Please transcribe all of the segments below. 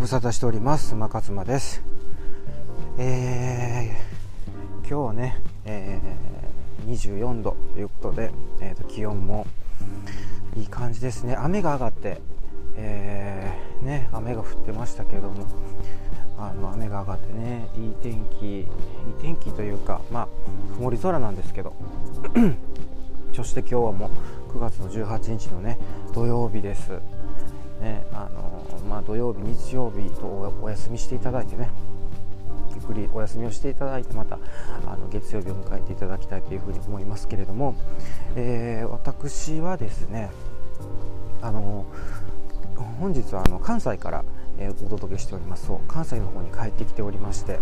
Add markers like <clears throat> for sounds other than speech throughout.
ご無沙汰しております。馬勝間です。えー、今日はね、えー、24度ということで、えーと、気温もいい感じですね。雨が上がって、えー、ね雨が降ってましたけどもあの雨が上がってねいい天気いい天気というかまあ曇り空なんですけど <clears throat> そして今日はもう9月の18日のね土曜日です、ねあのまあ、土曜日日曜日とお休みしていただいてね。ゆっくりお休みをしていただいてまたあの月曜日を迎えていただきたいというふうに思いますけれども、えー、私はですねあの本日はあの関西から、えー、お届けしております。そう関西の方に帰ってきておりまして、はい。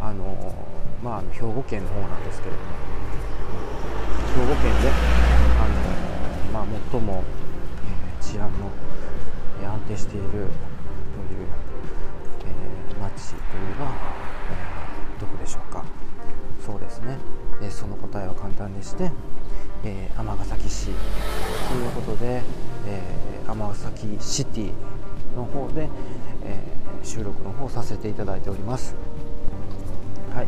あのまあ、兵庫県の方なんですけれども。兵庫県で、あのまあ、最も、え、治安の、え、安定しているという、えー、町というのは、えー、どこでしょうか。そうですね、えその答えは簡単でして、え尼崎市ということで尼、崎シティの方で、え収録の方させていただいております。はい。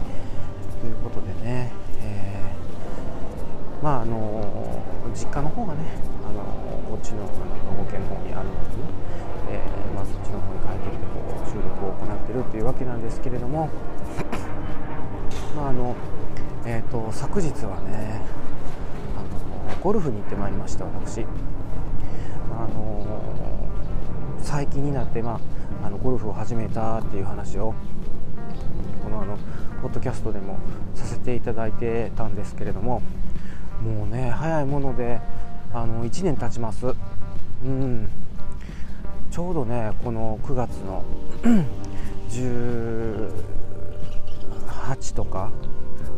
ということでね、えー、まああの実家の方がね、あのこっちの兵庫県の方にあるのでね、えー、まあ、そっちの方に帰ってきてこう収録を行っているというわけなんですけれども、<coughs> まああのえーと、昨日はねあのゴルフに行ってまいりました私。あの最近になって、まあ、あのゴルフを始めたっていう話をこのあのポッドキャストでもさせていただいてたんですけれどももうね早いものであの1年経ちます。うん。ちょうどねこの9月の <clears throat> 18とか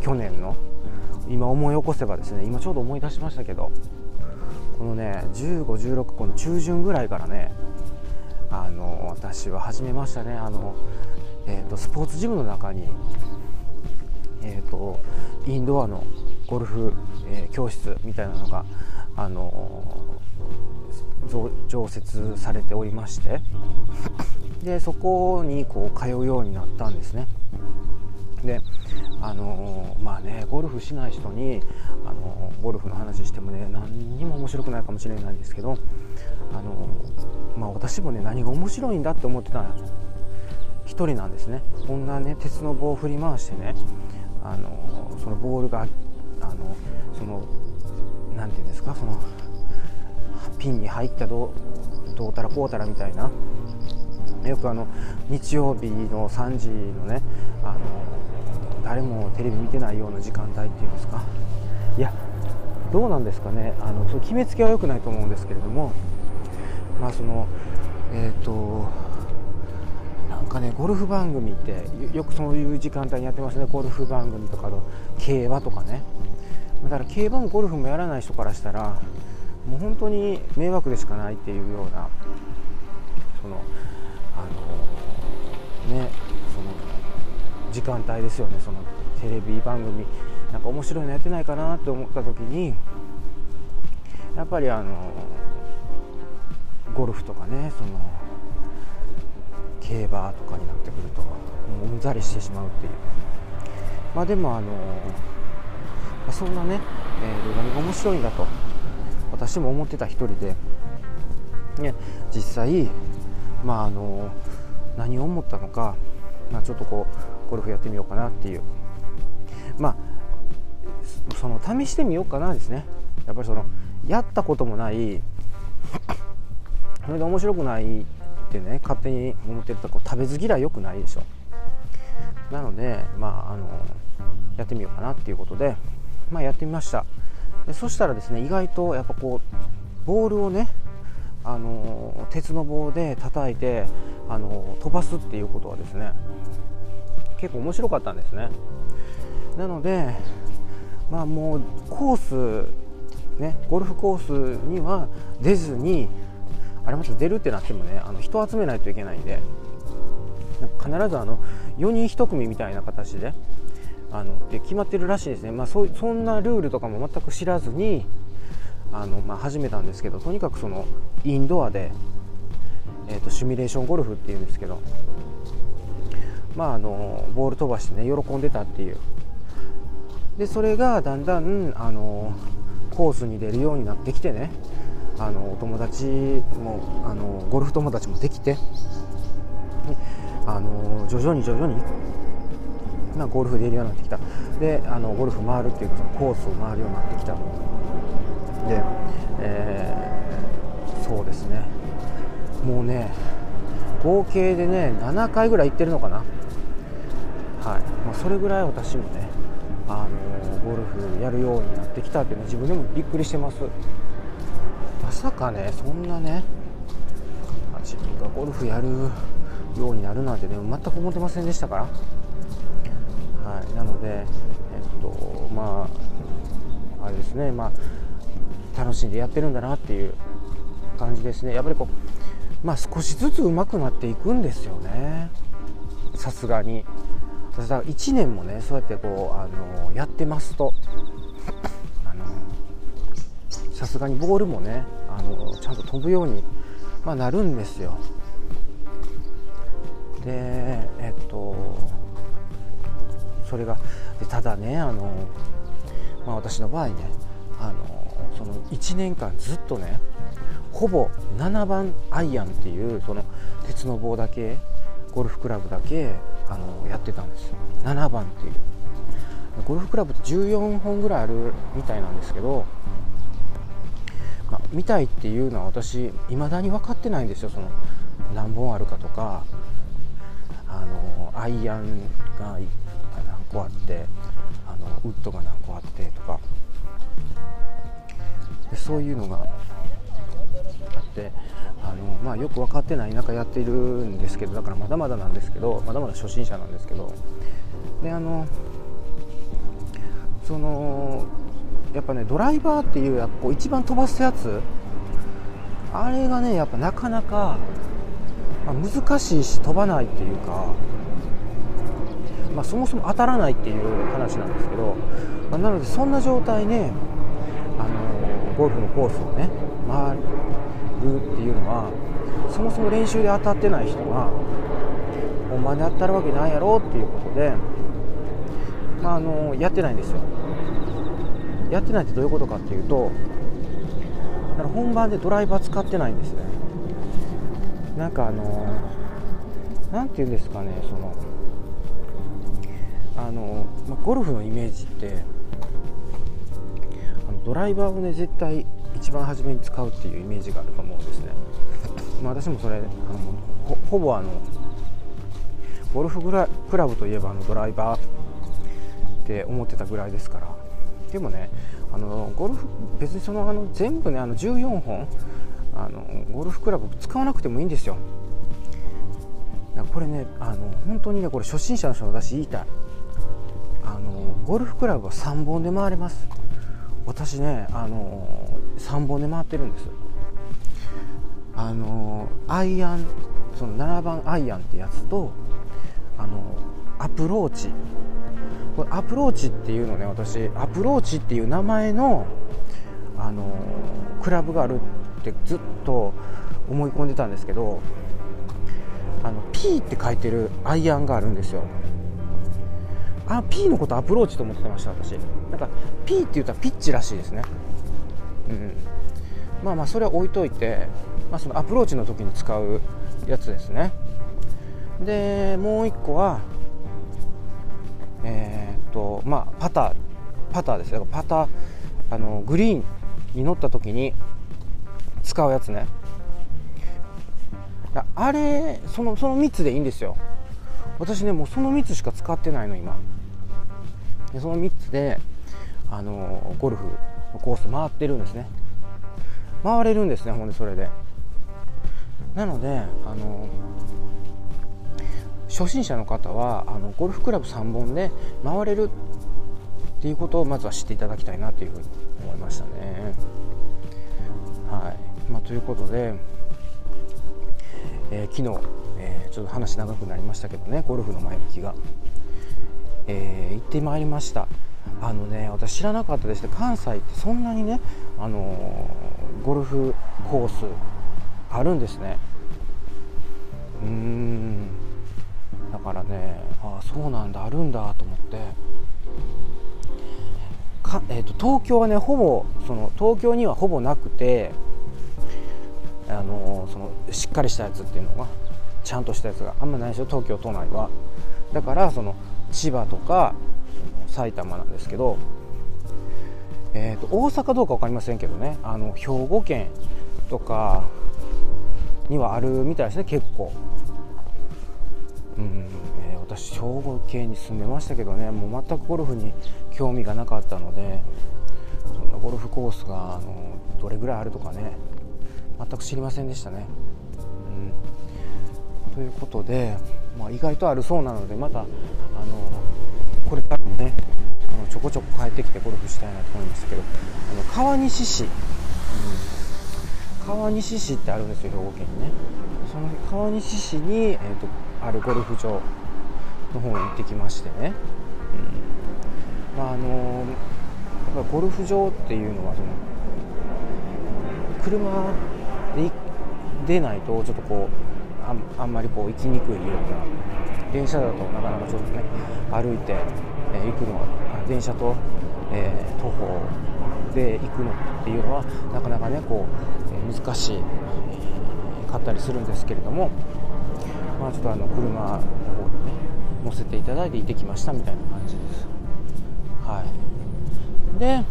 去年の今思い起こせばですね今ちょうど思い出しましたけどこのね1516この中旬ぐらいからねあの私は始めましたね。あの、えーと、スポーツジムの中に、えーとインドアのゴルフ、えー、教室みたいなのが、あのー、常設されておりまして。でそこにこう通うようになったんですね。であの、まあねゴルフしない人に、あのゴルフの話してもね何にも面白くないかもしれないんですけど、あのまあ、私もね何が面白いんだって思ってた一人なんですね。こんなね鉄の棒を振り回してねあのそのボールがあのその何て言うんですかそのピンに入ったどうどうたらこうたらみたいな。よくあの日曜日の3時のねあの誰もテレビ見てないような時間帯っていうんですか。いやどうなんですかね。あのその決めつけは良くないと思うんですけれども。まあそのえっ、ー、となんかねゴルフ番組ってよくそういう時間帯にやってますね。ゴルフ番組とかの競馬とかね。だから競馬もゴルフもやらない人からしたらもう本当に迷惑でしかないっていうようなそのあのねその時間帯ですよね。そのテレビ番組なんか面白いのやってないかなって思った時にやっぱりあのゴルフとかねその競馬とかになってくるともううんざりしてしまうっていう。まあでもあのまそんなね、えー、何が面白いんだと私も思ってた一人で、ね、実際、まあ、あの何を思ったのか、まあ、ちょっとこうゴルフやってみようかなっていう。まあその試してみようかなですね。やっぱりそのやったこともないそれで面白くないってね勝手に思ってるとこう食べず嫌いよくないでしょ。なのでまああのやってみようかなっていうことでまあ、やってみました。でそしたらですね意外とやっぱこうボールをねあの鉄の棒で叩いてあの飛ばすっていうことはですね結構面白かったんですね。なのでまあもうコースねゴルフコースには出ずにあれまた出るってなってもねあの人集めないといけないんで必ずあの4人1組みたいな形であので決まってるらしいですね、まあ、そそんなルールとかも全く知らずにあの、まあ、始めたんですけどとにかくそのインドアで、えーと、シミュレーションゴルフっていうんですけどまああのボール飛ばしてね喜んでたっていう。でそれがだんだんあのコースに出るようになってきてねあのお友達もあのゴルフ友達もできてあの徐々に徐々に、まあ、ゴルフ出るようになってきた。であのゴルフ回るっていうかそのコースを回るようになってきた。で、えー、そうですね。もうね合計でね7回ぐらい行ってるのかな。はい、まあ、それぐらい私もねあのゴルフやるようになってきたっていうのは自分でもびっくりしてます。まさかねそんなね自分がゴルフやるようになるなんてね全く思ってませんでしたから。はい。なのでえっとまああれですね。まあ楽しんでやってるんだなっていう感じですね。やっぱりこうまあ少しずつ上手くなっていくんですよね。さすがに。私だ1年もねそうやってこうあのやってますと。さすがにボールもねあのちゃんと飛ぶように、まあ、なるんですよ。でそれがでただねあの、まあ、私の場合ねあのその1年間ずっとねほぼ7番アイアンっていうその鉄の棒だけゴルフクラブだけあのやってたんですよ。7番っていう。ゴルフクラブって14本ぐらいあるみたいなんですけど、まあ、見たいっていうのは私未だに分かってないんですよ。その何本あるかとかあのアイアンが個あってあのウッドが何個あってとか。でそういうのがあってあの、まあ、よく分かってない中やっているんですけどだからまだまだなんですけどまだまだ初心者なんですけど。であのそのやっぱねドライバーっていうやっぱ一番飛ばすやつあれがねやっぱなかなか、まあ、難しいし飛ばないっていうか、まあ、そもそも当たらないっていう話なんですけど、まあ、なのでそんな状態ねあのゴルフのコースをね回るっていうのはそもそも練習で当たってない人が本番で当たるわけないやろっていうことで、まあ、あのやってないんですよ。やってないってどういうことかっていうとだから本番でドライバー使ってないんですね。なんかあの何て言うんですかねそのあの、まあ、ゴルフのイメージってあのドライバーをね絶対一番初めに使うっていうイメージがあると思うんですね、まあ、私もそれあのほほぼあのゴルフクラブといえばあのドライバーって思ってたぐらいですから。でもねあのゴルフ別にそのあの全部ねあの14本あのゴルフクラブ使わなくてもいいんですよ。これねあの本当にねこれ初心者の人私言いたい。あのゴルフクラブは3本で回れます。私ねあの3本で回ってるんです。あのアイアンその7番アイアンってやつとあのアプローチ。これアプローチっていうのね私アプローチっていう名前のあのクラブがあるってずっと思い込んでたんですけどあの P って書いてるアイアンがあるんですよ。あ P のことアプローチと思ってました私。なんか P って言ったらピッチらしいですね。うんまあまあそれは置いといて、まあ、そのアプローチの時に使うやつですね。でもう1個はえー、っとまあパターパターですよパターあのグリーンに乗った時に使うやつね。あれそのその3つでいいんですよ。私ねもうその3つしか使ってないの今。でその3つであのゴルフのコース回ってるんですね。回れるんですねほんでそれで。なのであの初心者の方はあのゴルフクラブ3本で回れるっていうことをまずは知っていただきたいなというふうに思いましたね。はい。まあ、ということで、えー、昨日、ちょっと話長くなりましたけどねゴルフの前向きが、えー、行ってまいりました。あのね私知らなかったですね。関西ってそんなにね、あのゴルフコースあるんですね。うーん。だからねああそうなんだあるんだと思って。か、えーと、東京はねほぼその東京にはほぼなくてあのそのしっかりしたやつっていうのがちゃんとしたやつがあんまないでしょ？東京都内は。だからその千葉とか埼玉なんですけど、えーと、大阪どうか分かりませんけどね。あの兵庫県とかにはあるみたいですね結構。うん、えー、私兵庫県に住んでましたけどね。もう全くゴルフに興味がなかったのでそんなゴルフコースがあのどれぐらいあるとかね。全く知りませんでしたね、ということで、まあ、意外とあるそうなのでまたあのこれからもねあのちょこちょこ帰ってきてゴルフしたいなと思いますけどあの川西市、うん、川西市ってあるんですよ兵庫県にね。その川西市に、えーとあるゴルフ場の方に行ってきましてね、うん。まああのやっぱゴルフ場っていうのはその車で出ないとちょっとこうあんまりこう行きにくいような電車だとなかなかちょっとね歩いて、えー、行くのは電車と、えー、徒歩で行くのっていうのはなかなかねこう、え、難し、かったりするんですけれどもまあ、ちょっとあの車の方にね乗せていただいて行ってきましたみたいな感じです。はい。で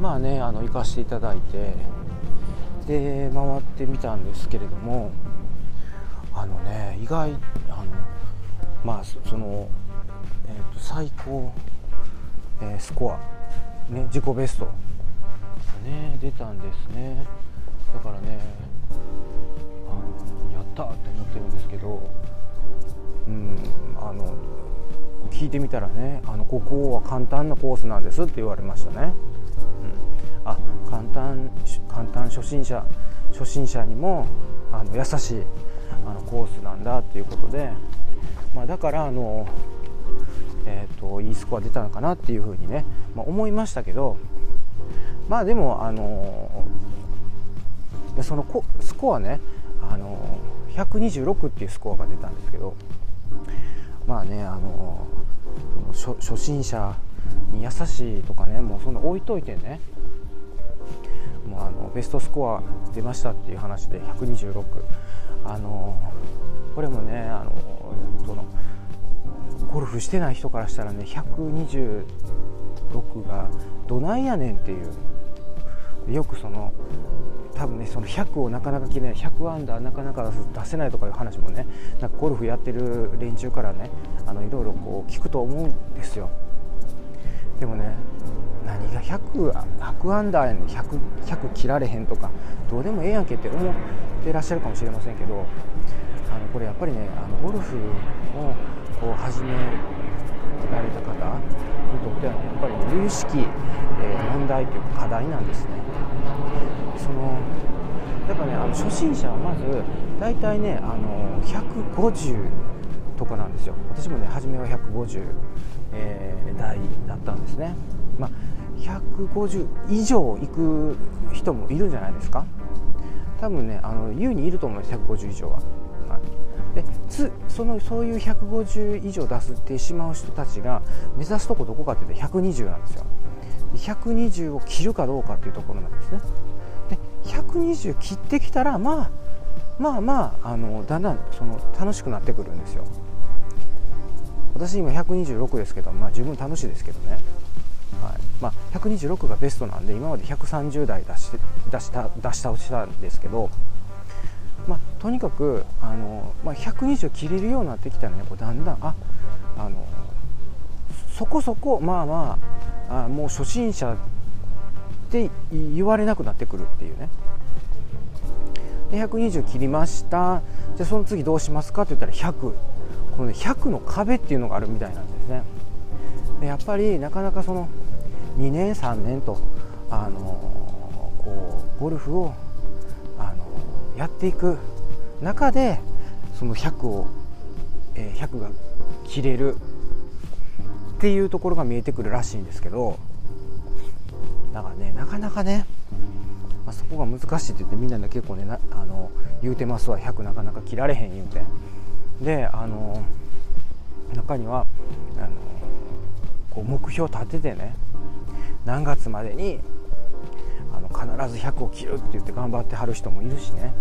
まあねあの行かせていただいてで回ってみたんですけれどもあのね意外あのまあその、えー、と最高、えー、スコア、ね、自己ベストがね出たんですね。だからねあやったって思ってるんですけどうんあの聞いてみたらねあのここは簡単なコースなんですって言われましたね、うん、あ簡単簡単初心者初心者にもあの優しいあのコースなんだっていうことで、まあ、だからあの、えーと、いいスコア出たのかなっていうふうにね、まあ、思いましたけどまあでもあのそのスコアねあの126っていうスコアが出たんですけどまあねあの初心者に優しいとかねもうそんな置いといてねもうあのベストスコア出ましたっていう話で126あのこれもねあのそのゴルフしてない人からしたらね126がどないやねんっていう。よくその多分ねその100をなかなか切れない100アンダーなかなか出せないとかいう話もねなんかゴルフやってる連中からねあのいろいろこう聞くと思うんですよ。でもね何が 100, 100アンダーやん。100, 100切られへんとかどうでもええやんけって思ってらっしゃるかもしれませんけどあのこれやっぱりねあのゴルフをこう始められた方にとっては、やっぱり有意識、えー、問題というか課題なんですね。そのやっぱねあの初心者はまず大体ねあの150とかなんですよ。私もね初めは150、えー、台だったんですね。まあ150以上行く人もいるんじゃないですか？多分ねあの優にいると思います150以上は、はい、でつそのそういう150以上出してしまう人たちが目指すとこどこかっていうと120なんですよ。120を切るかどうかっていうところなんですね。で120切ってきたらまあまあまああのだんだんその楽しくなってくるんですよ。私今126ですけどまあ十分楽しいですけどね、まあ、126がベストなんで今まで130台出し出した出し倒したんですけどまあ、とにかくあの、まあ、120切れるようになってきたらねこうだんだん。ああのそこそこまあまああもう初心者って言われなくなってくるっていうね。で120切りました。じゃその次どうしますかって言ったら100この、ね、100の壁っていうのがあるみたいなんですね。でやっぱりなかなかその2年3年とあのこうゴルフをあのやっていく中でその100を、えー、100が切れるっていうところが見えてくるらしいんですけどだからねなかなかねあ、そこが難しいって言ってみんなで結構ねなあの言うてますわ。100なかなか切られへん言うて。であの中にはあのこう目標立ててね何月までにあの必ず100を切るって言って頑張ってはる人もいるしね。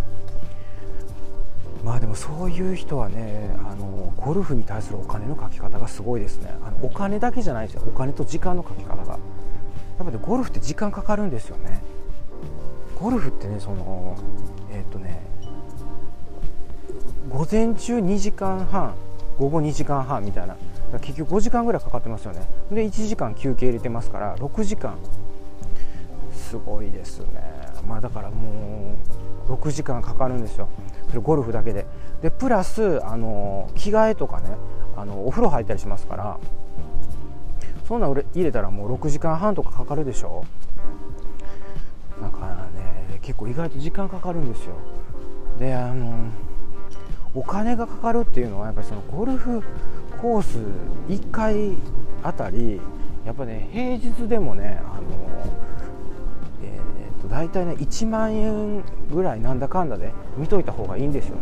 まあでもそういう人はねあのゴルフに対するお金のかけ方がすごいですね。あのお金だけじゃないですよ。お金と時間のかけ方が。やっぱりゴルフって時間かかるんですよね。ゴルフってねそのえー、っとね午前中2時間半午後2時間半みたいな。結局5時間ぐらいかかってますよね。で1時間休憩入れてますから6時間。すごいですね。まあだからもう6時間かかるんですよ。それゴルフだけで。でプラスあの着替えとかねあのお風呂入ったりしますから。そんなん入れたらもう6時間半とかかかるでしょ。だからね結構意外と時間かかるんですよ。であのお金がかかるっていうのはやっぱりそのゴルフコース1回あたりやっぱね平日でもねあの、えー、と大体ね1万円ぐらいなんだかんだで見といた方がいいんですよね。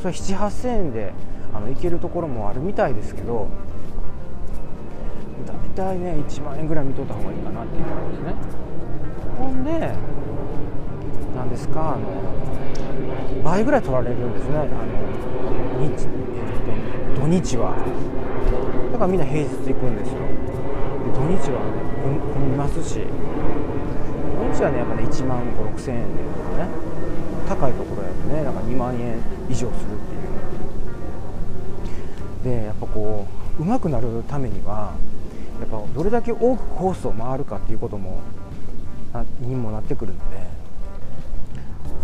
それ7 8千円であの行けるところもあるみたいですけど大体ね1万円ぐらい見といた方がいいかなっていう感じですね。ほんで何ですかあの倍ぐらい取られるんですね。あの日、えーと、土日は。だからみんな平日行くんですよ。で土日はね混みますし。土日はねやっぱね1万5 6千円でね高いところやとねなんか2万円以上するっていう。でやっぱこう上手くなるためにはやっぱどれだけ多くコースを回るかっていうこともにもなってくるので。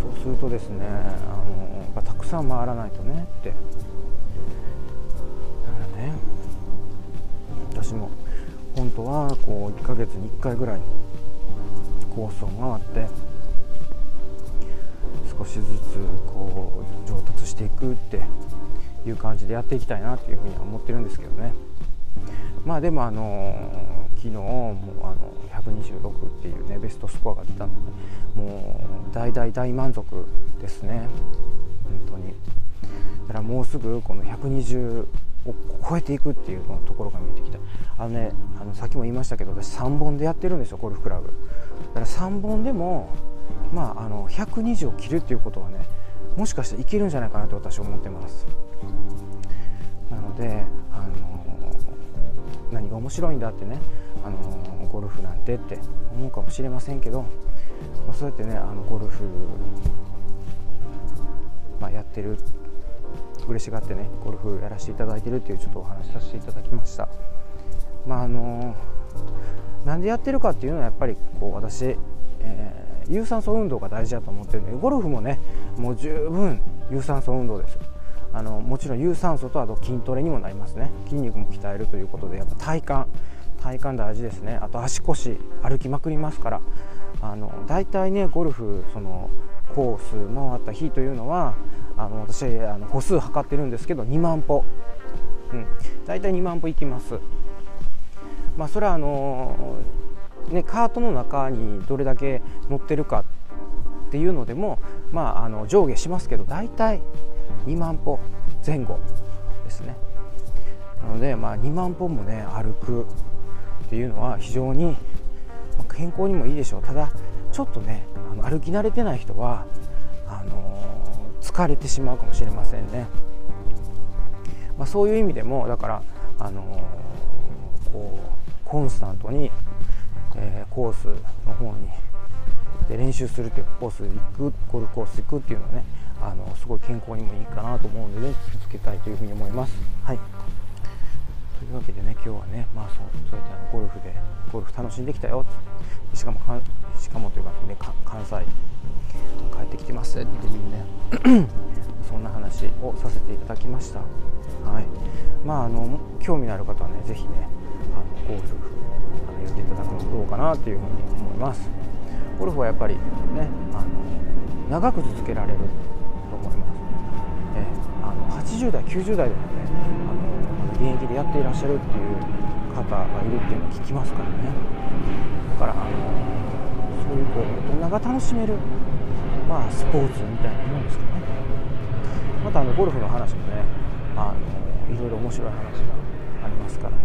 そうするとですねあのやっぱたくさん回らないとねって本当はこう1ヶ月に1回ぐらいコースを回って少しずつこう上達していくっていう感じでやっていきたいなっていうふうには思ってるんですけどね。まあでもあの昨日もあの126っていうねベストスコアが出たのでもう大大大満足ですね。本当に。だからもうすぐこの120を超えていくっていうのところが見えてきた。あのねあのさっきも言いましたけど私3本でやってるんですよゴルフクラブ。だから3本でもまああの120を切るっていうことはねもしかしていけるんじゃないかなと私は思ってます。なのであの何が面白いんだってねあのゴルフなんてって思うかもしれませんけど、まあ、そうやってねあのゴルフ、まあ、やってる嬉しがってねゴルフやらせていただいてるっていうちょっとお話しさせていただきました。まああのなんでやってるかっていうのはやっぱりこう私、えー、有酸素運動が大事だと思ってるのでゴルフもねもう十分有酸素運動です。あのもちろん有酸素とあと筋トレにもなりますね。筋肉も鍛えるということでやっぱ体幹体幹大事ですね。あと足腰歩きまくりますから。あの大体ねゴルフそのコース回った日というのはあの私あの歩数測ってるんですけど2万歩、うん、大体2万歩行きます。まあそれはあのねカートの中にどれだけ乗ってるかっていうのでもまああの上下しますけど大体2万歩前後ですね。なのでまあ2万歩もね歩くっていうのは非常に健康にもいいでしょう。ただちょっとねあの歩き慣れてない人はあの、疲れてしまうかもしれませんね、まあ、そういう意味でもだからあのー、こうコンスタントに、えー、コースの方にで練習するっていうコース行くゴルフコース行くっていうのはねあのすごい健康にもいいかなと思うので、ね、続けたいというふうに思います。はいというわけでね今日はねまあそうそうやってあのゴルフでゴルフ楽しんできたよしかもかしかもというかね関西帰ってきてますって。いうね。<clears throat> そんな話をさせていただきました。はい。まああの興味のある方はね是非ねあのゴルフあのやっていただくのどうかなというふうに思います。ゴルフはやっぱりねあの長く続けられると思います、えあの80代90代でもね現役でやっていらっしゃるっていう方がいるっていうのを聞きますからね。だからあのそういうこう大人が楽しめる、まあ、スポーツみたいなもんですかね。またあのゴルフの話もねあのいろいろ面白い話がありますからね。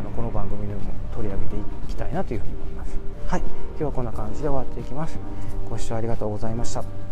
あのこの番組でも取り上げていきたいなというふうに思います。はい。今日はこんな感じで終わっていきます。ご視聴ありがとうございました。